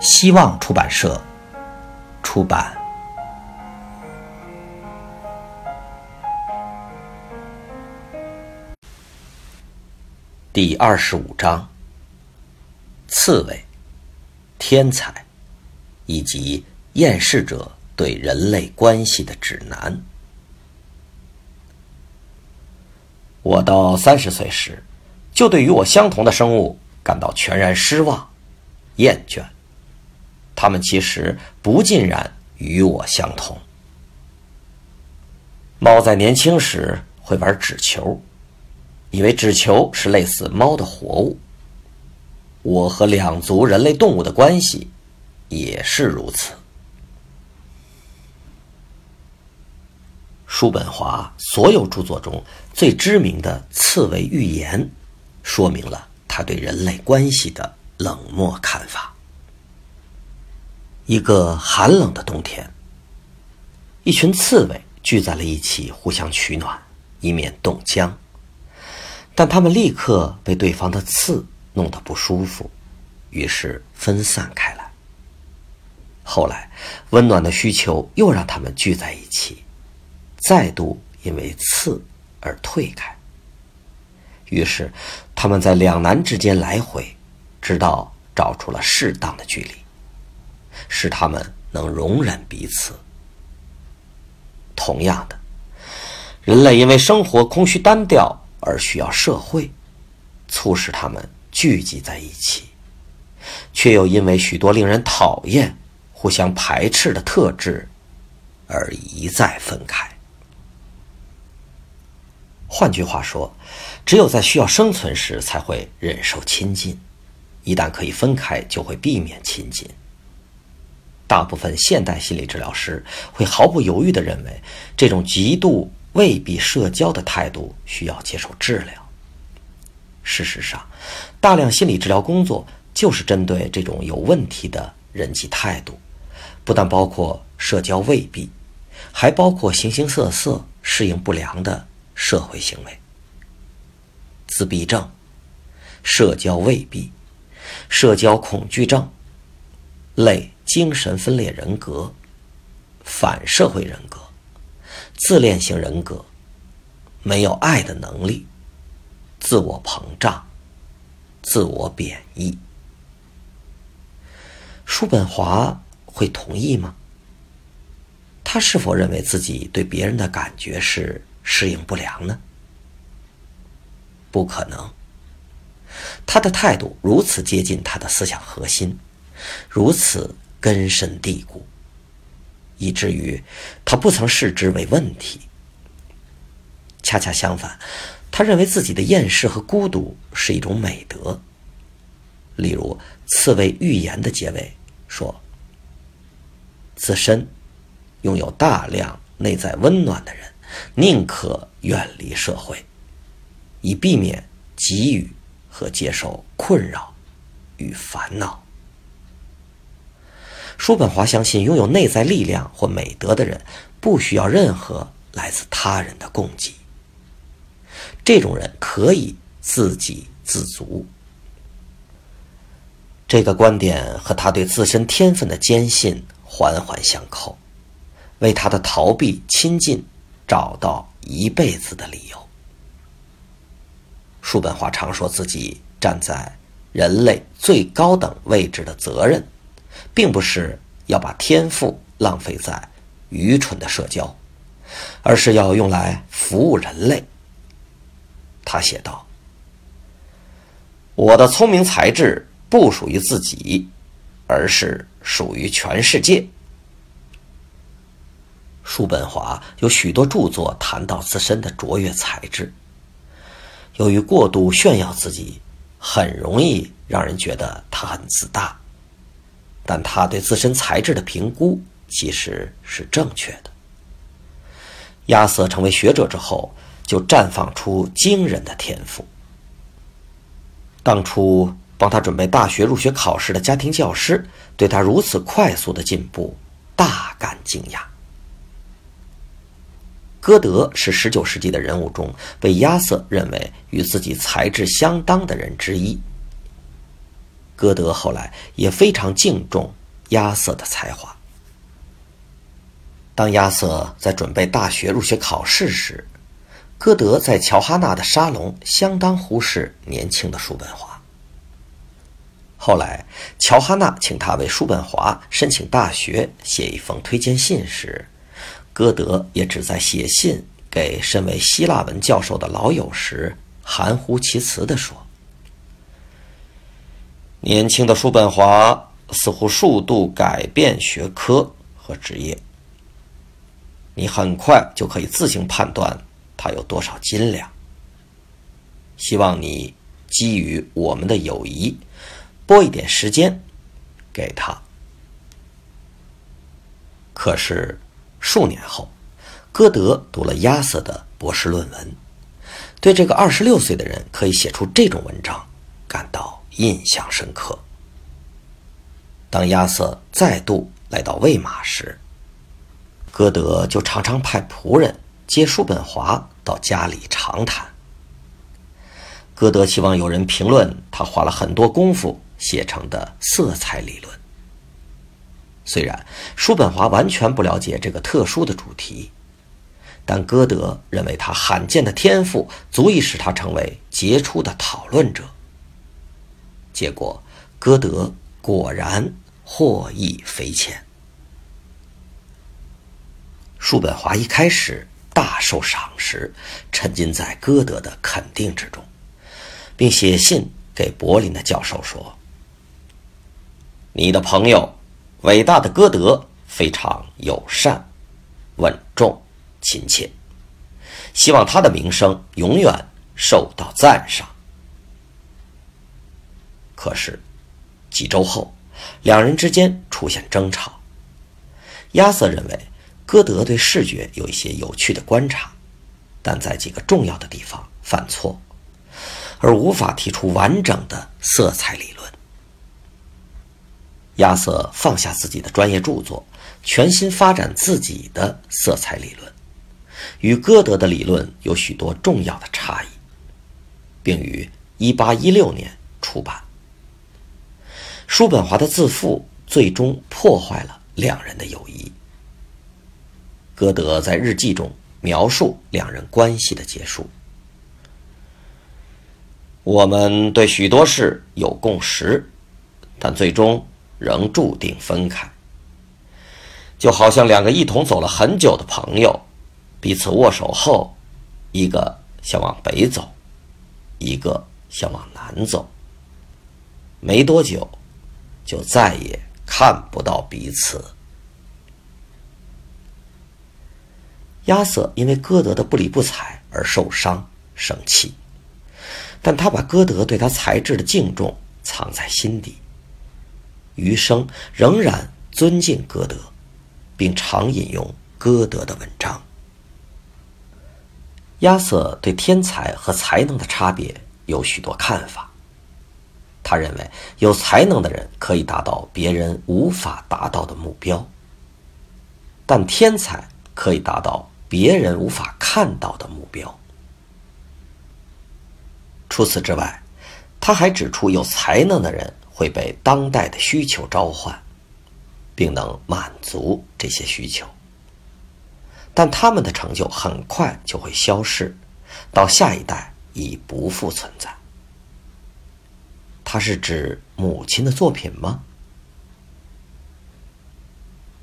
希望出版社出版。第二十五章：刺猬、天才以及厌世者对人类关系的指南。我到三十岁时，就对与我相同的生物感到全然失望、厌倦。他们其实不尽然与我相同。猫在年轻时会玩纸球，以为纸球是类似猫的活物。我和两足人类动物的关系也是如此。叔本华所有著作中最知名的《刺猬寓言》，说明了他对人类关系的冷漠看法。一个寒冷的冬天，一群刺猬聚在了一起，互相取暖，以免冻僵。但他们立刻被对方的刺弄得不舒服，于是分散开来。后来，温暖的需求又让他们聚在一起，再度因为刺而退开。于是，他们在两难之间来回，直到找出了适当的距离。使他们能容忍彼此。同样的，人类因为生活空虚单调而需要社会，促使他们聚集在一起，却又因为许多令人讨厌、互相排斥的特质而一再分开。换句话说，只有在需要生存时才会忍受亲近，一旦可以分开，就会避免亲近。大部分现代心理治疗师会毫不犹豫地认为，这种极度未必社交的态度需要接受治疗。事实上，大量心理治疗工作就是针对这种有问题的人际态度，不但包括社交未必，还包括形形色色适应不良的社会行为：自闭症、社交未必、社交恐惧症、类。精神分裂人格、反社会人格、自恋型人格、没有爱的能力、自我膨胀、自我贬义。叔本华会同意吗？他是否认为自己对别人的感觉是适应不良呢？不可能。他的态度如此接近他的思想核心，如此。根深蒂固，以至于他不曾视之为问题。恰恰相反，他认为自己的厌世和孤独是一种美德。例如，《刺猬寓言》的结尾说：“自身拥有大量内在温暖的人，宁可远离社会，以避免给予和接受困扰与烦恼。”叔本华相信，拥有内在力量或美德的人，不需要任何来自他人的供给。这种人可以自给自足。这个观点和他对自身天分的坚信环环相扣，为他的逃避亲近找到一辈子的理由。叔本华常说自己站在人类最高等位置的责任。并不是要把天赋浪费在愚蠢的社交，而是要用来服务人类。他写道：“我的聪明才智不属于自己，而是属于全世界。”叔本华有许多著作谈到自身的卓越才智。由于过度炫耀自己，很容易让人觉得他很自大。但他对自身才智的评估其实是正确的。亚瑟成为学者之后，就绽放出惊人的天赋。当初帮他准备大学入学考试的家庭教师，对他如此快速的进步大感惊讶。歌德是19世纪的人物中被亚瑟认为与自己才智相当的人之一。歌德后来也非常敬重亚瑟的才华。当亚瑟在准备大学入学考试时，歌德在乔哈纳的沙龙相当忽视年轻的叔本华。后来，乔哈纳请他为叔本华申请大学写一封推荐信时，歌德也只在写信给身为希腊文教授的老友时，含糊其辞地说：“年轻的叔本华似乎数度改变学科和职业，你很快就可以自行判断他有多少斤两。希望你基于我们的友谊，拨一点时间给他。可是。”数年后，歌德读了亚瑟的博士论文，对这个二十六岁的人可以写出这种文章印象深刻。当亚瑟再度来到魏玛时，歌德就常常派仆人接叔本华到家里长谈。歌德希望有人评论他花了很多功夫写成的色彩理论。虽然叔本华完全不了解这个特殊的主题，但歌德认为他罕见的天赋足以使他成为杰出的讨论者。结果，歌德果然获益匪浅。叔本华一开始大受赏识，沉浸在歌德的肯定之中，并写信给柏林的教授说：“你的朋友。”伟大的歌德非常友善、稳重、亲切，希望他的名声永远受到赞赏。可是，几周后，两人之间出现争吵。亚瑟认为歌德对视觉有一些有趣的观察，但在几个重要的地方犯错，而无法提出完整的色彩理论。亚瑟放下自己的专业著作，全心发展自己的色彩理论，与歌德的理论有许多重要的差异，并于1816年出版。叔本华的自负最终破坏了两人的友谊。歌德在日记中描述两人关系的结束：“我们对许多事有共识，但最终。”仍注定分开，就好像两个一同走了很久的朋友，彼此握手后，一个想往北走，一个想往南走，没多久，就再也看不到彼此。亚瑟因为歌德的不理不睬而受伤生气，但他把歌德对他才智的敬重藏在心底。余生仍然尊敬歌德，并常引用歌德的文章。亚瑟对天才和才能的差别有许多看法。他认为，有才能的人可以达到别人无法达到的目标，但天才可以达到别人无法看到的目标。除此之外，他还指出，有才能的人。会被当代的需求召唤，并能满足这些需求，但他们的成就很快就会消逝，到下一代已不复存在。他是指母亲的作品吗？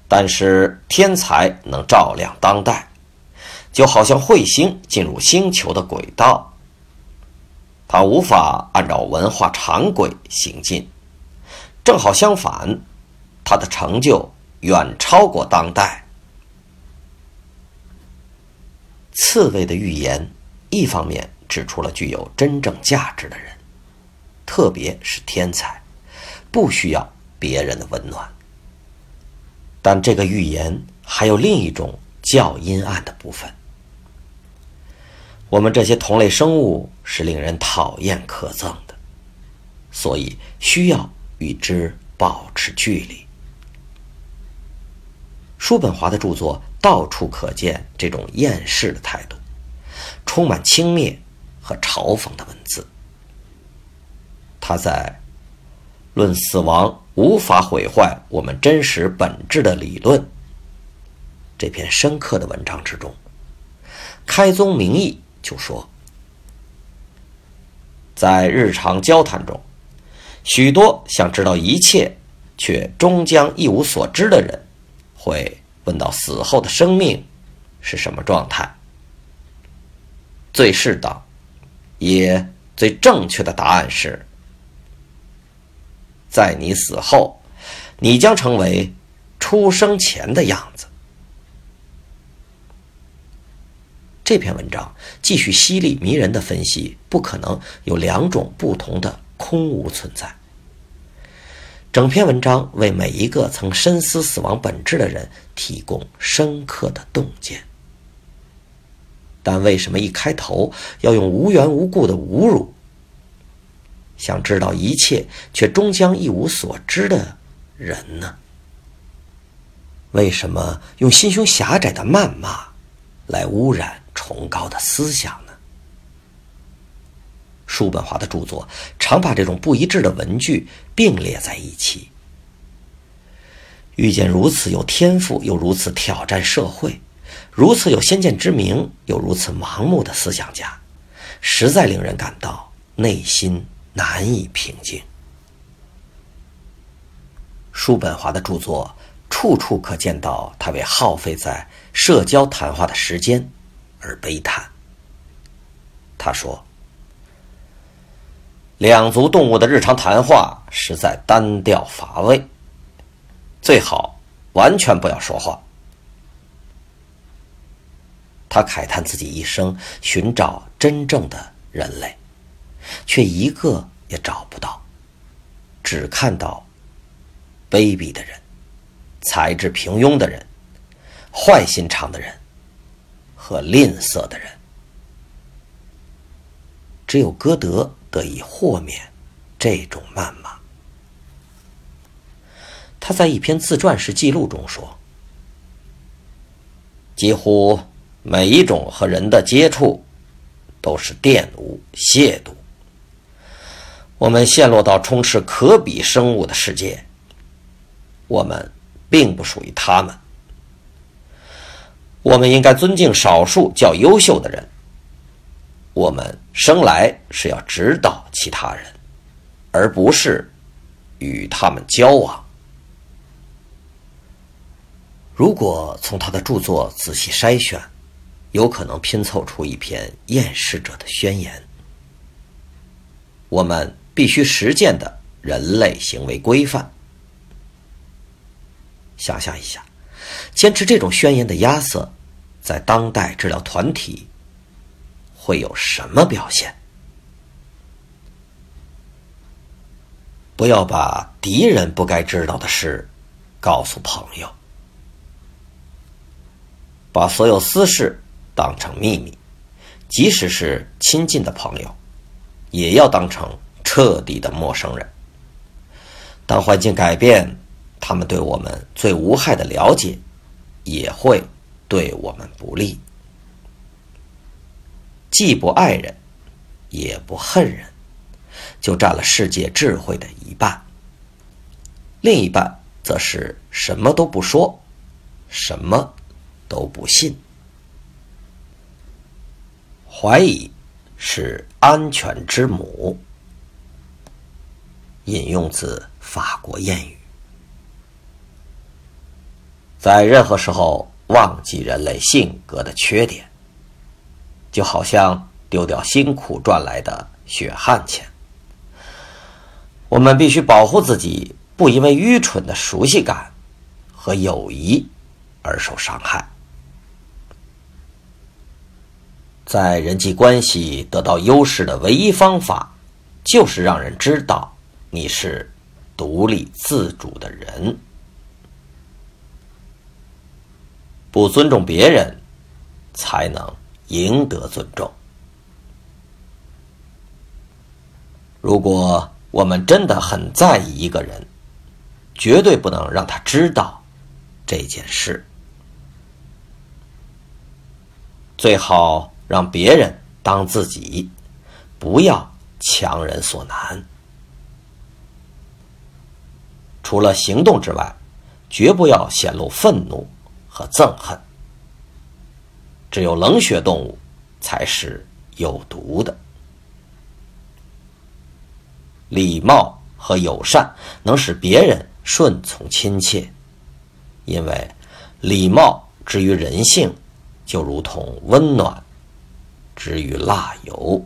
但是天才能照亮当代，就好像彗星进入星球的轨道，它无法按照文化常轨行进。正好相反，他的成就远超过当代。刺猬的预言，一方面指出了具有真正价值的人，特别是天才，不需要别人的温暖。但这个预言还有另一种较阴暗的部分。我们这些同类生物是令人讨厌可憎的，所以需要与之保持距离。叔本华的著作到处可见这种厌世的态度，充满轻蔑和嘲讽的文字。他在《论死亡无法毁坏我们真实本质的理论》这篇深刻的文章之中，开宗明义。就说，在日常交谈中，许多想知道一切却终将一无所知的人，会问到死后的生命是什么状态。最适当，也最正确的答案是：在你死后，你将成为出生前的样子。这篇文章继续犀利迷人的分析，不可能有两种不同的空无存在。整篇文章为每一个曾深思死亡本质的人提供深刻的洞见。但为什么一开头要用无缘无故的侮辱？想知道一切却终将一无所知的人呢？为什么用心胸狭窄的谩骂来污染？崇高的思想呢？叔本华的著作常把这种不一致的文句并列在一起。遇见如此有天赋又如此挑战社会、如此有先见之明又如此盲目的思想家，实在令人感到内心难以平静。叔本华的著作处处可见到他为耗费在社交谈话的时间。而悲叹。他说：“两足动物的日常谈话实在单调乏味，最好完全不要说话。”他慨叹自己一生寻找真正的人类，却一个也找不到，只看到卑鄙的人、才智平庸的人、坏心肠的人。和吝啬的人，只有歌德得以豁免这种谩骂。他在一篇自传式记录中说：“几乎每一种和人的接触都是玷污、亵渎。我们陷落到充斥可比生物的世界，我们并不属于他们。”我们应该尊敬少数较优秀的人。我们生来是要指导其他人，而不是与他们交往。如果从他的著作仔细筛选，有可能拼凑出一篇厌世者的宣言。我们必须实践的人类行为规范。想象一下，坚持这种宣言的亚瑟。在当代治疗团体会有什么表现？不要把敌人不该知道的事告诉朋友，把所有私事当成秘密，即使是亲近的朋友，也要当成彻底的陌生人。当环境改变，他们对我们最无害的了解也会。对我们不利，既不爱人，也不恨人，就占了世界智慧的一半。另一半则是什么都不说，什么都不信。怀疑是安全之母。引用自法国谚语，在任何时候。忘记人类性格的缺点，就好像丢掉辛苦赚来的血汗钱。我们必须保护自己，不因为愚蠢的熟悉感和友谊而受伤害。在人际关系得到优势的唯一方法，就是让人知道你是独立自主的人。不尊重别人，才能赢得尊重。如果我们真的很在意一个人，绝对不能让他知道这件事。最好让别人当自己，不要强人所难。除了行动之外，绝不要显露愤怒和憎恨。只有冷血动物才是有毒的。礼貌和友善能使别人顺从亲切，因为礼貌之于人性，就如同温暖之于蜡油。